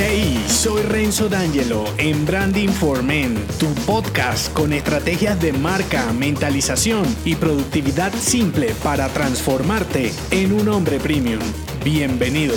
Hey, soy Renzo D'Angelo en Branding for Men, tu podcast con estrategias de marca, mentalización y productividad simple para transformarte en un hombre premium. Bienvenido.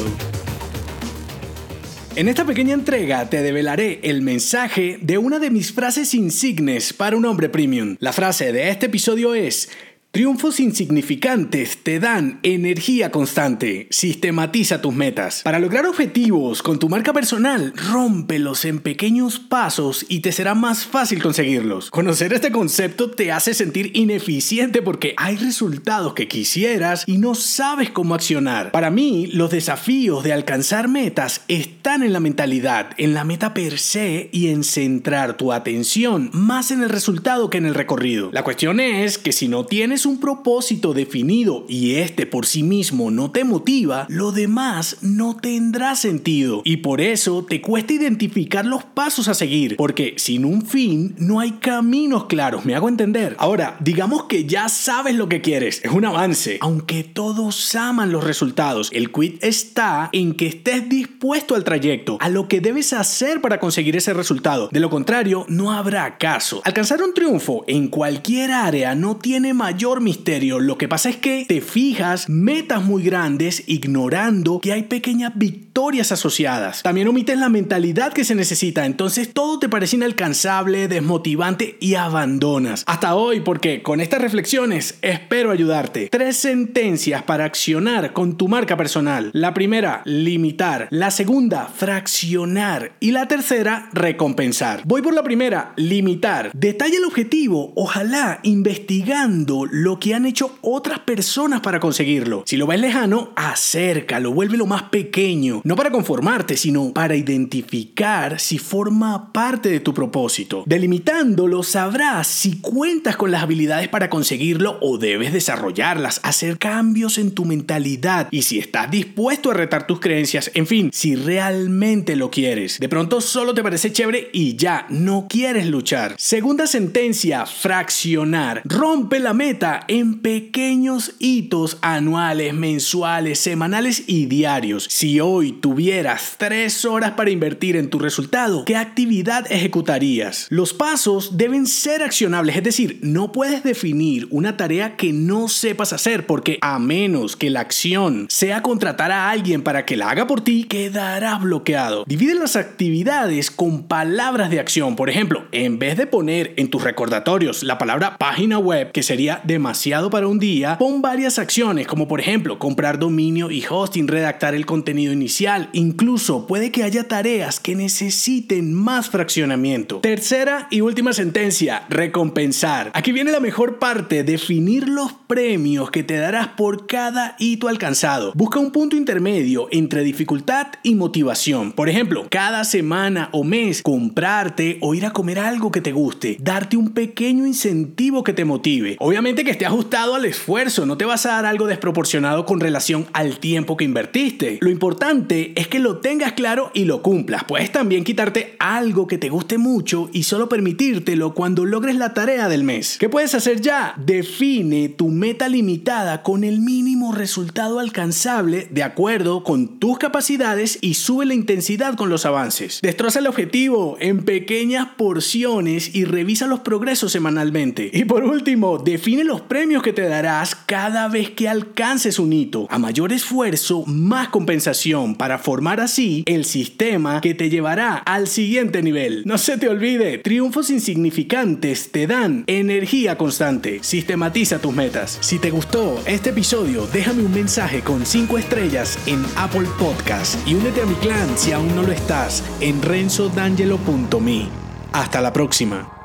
En esta pequeña entrega te develaré el mensaje de una de mis frases insignes para un hombre premium. La frase de este episodio es Triunfos insignificantes te dan energía constante. Sistematiza tus metas. Para lograr objetivos con tu marca personal, rómpelos en pequeños pasos y te será más fácil conseguirlos. Conocer este concepto te hace sentir ineficiente porque hay resultados que quisieras y no sabes cómo accionar. Para mí, los desafíos de alcanzar metas están en la mentalidad, en la meta per se y en centrar tu atención más en el resultado que en el recorrido. La cuestión es que si no tienes un propósito definido y este por sí mismo no te motiva, lo demás no tendrá sentido. Y por eso te cuesta identificar los pasos a seguir, porque sin un fin no hay caminos claros, me hago entender. Ahora, digamos que ya sabes lo que quieres, es un avance, aunque todos aman los resultados. El quit está en que estés dispuesto al trayecto, a lo que debes hacer para conseguir ese resultado. De lo contrario, no habrá caso. Alcanzar un triunfo en cualquier área no tiene mayor misterio. Lo que pasa es que te fijas metas muy grandes ignorando que hay pequeñas victorias asociadas. También omites la mentalidad que se necesita. Entonces todo te parece inalcanzable, desmotivante y abandonas. Hasta hoy porque con estas reflexiones espero ayudarte. Tres sentencias para accionar con tu marca personal. La primera, limitar. La segunda, fraccionar. Y la tercera, recompensar. Voy por la primera, limitar. Detalla el objetivo, ojalá investigando lo que han hecho otras personas para conseguirlo. Si lo ves lejano, acércalo, vuélvelo más pequeño, no para conformarte, sino para identificar si forma parte de tu propósito. Delimitándolo, sabrás si cuentas con las habilidades para conseguirlo o debes desarrollarlas, hacer cambios en tu mentalidad y si estás dispuesto a retar tus creencias, en fin, si realmente lo quieres. De pronto solo te parece chévere y ya, no quieres luchar. Segunda sentencia, fraccionar. Rompe la meta en pequeños hitos anuales, mensuales, semanales y diarios. Si hoy tuvieras tres horas para invertir en tu resultado, ¿qué actividad ejecutarías? Los pasos deben ser accionables, es decir, no puedes definir una tarea que no sepas hacer porque a menos que la acción sea contratar a alguien para que la haga por ti, quedará bloqueado. Divide las actividades con palabras de acción. Por ejemplo, en vez de poner en tus recordatorios la palabra página web, que sería de demasiado para un día, pon varias acciones como por ejemplo comprar dominio y hosting, redactar el contenido inicial, incluso puede que haya tareas que necesiten más fraccionamiento. Tercera y última sentencia, recompensar. Aquí viene la mejor parte, definir los premios que te darás por cada hito alcanzado. Busca un punto intermedio entre dificultad y motivación. Por ejemplo, cada semana o mes comprarte o ir a comer algo que te guste, darte un pequeño incentivo que te motive. Obviamente que esté ajustado al esfuerzo, no te vas a dar algo desproporcionado con relación al tiempo que invertiste. Lo importante es que lo tengas claro y lo cumplas. Puedes también quitarte algo que te guste mucho y solo permitírtelo cuando logres la tarea del mes. ¿Qué puedes hacer ya? Define tu meta limitada con el mínimo resultado alcanzable de acuerdo con tus capacidades y sube la intensidad con los avances. Destroza el objetivo en pequeñas porciones y revisa los progresos semanalmente. Y por último, define premios que te darás cada vez que alcances un hito. A mayor esfuerzo, más compensación para formar así el sistema que te llevará al siguiente nivel. No se te olvide, triunfos insignificantes te dan energía constante. Sistematiza tus metas. Si te gustó este episodio, déjame un mensaje con 5 estrellas en Apple Podcast y únete a mi clan si aún no lo estás en renzodangelo.me. Hasta la próxima.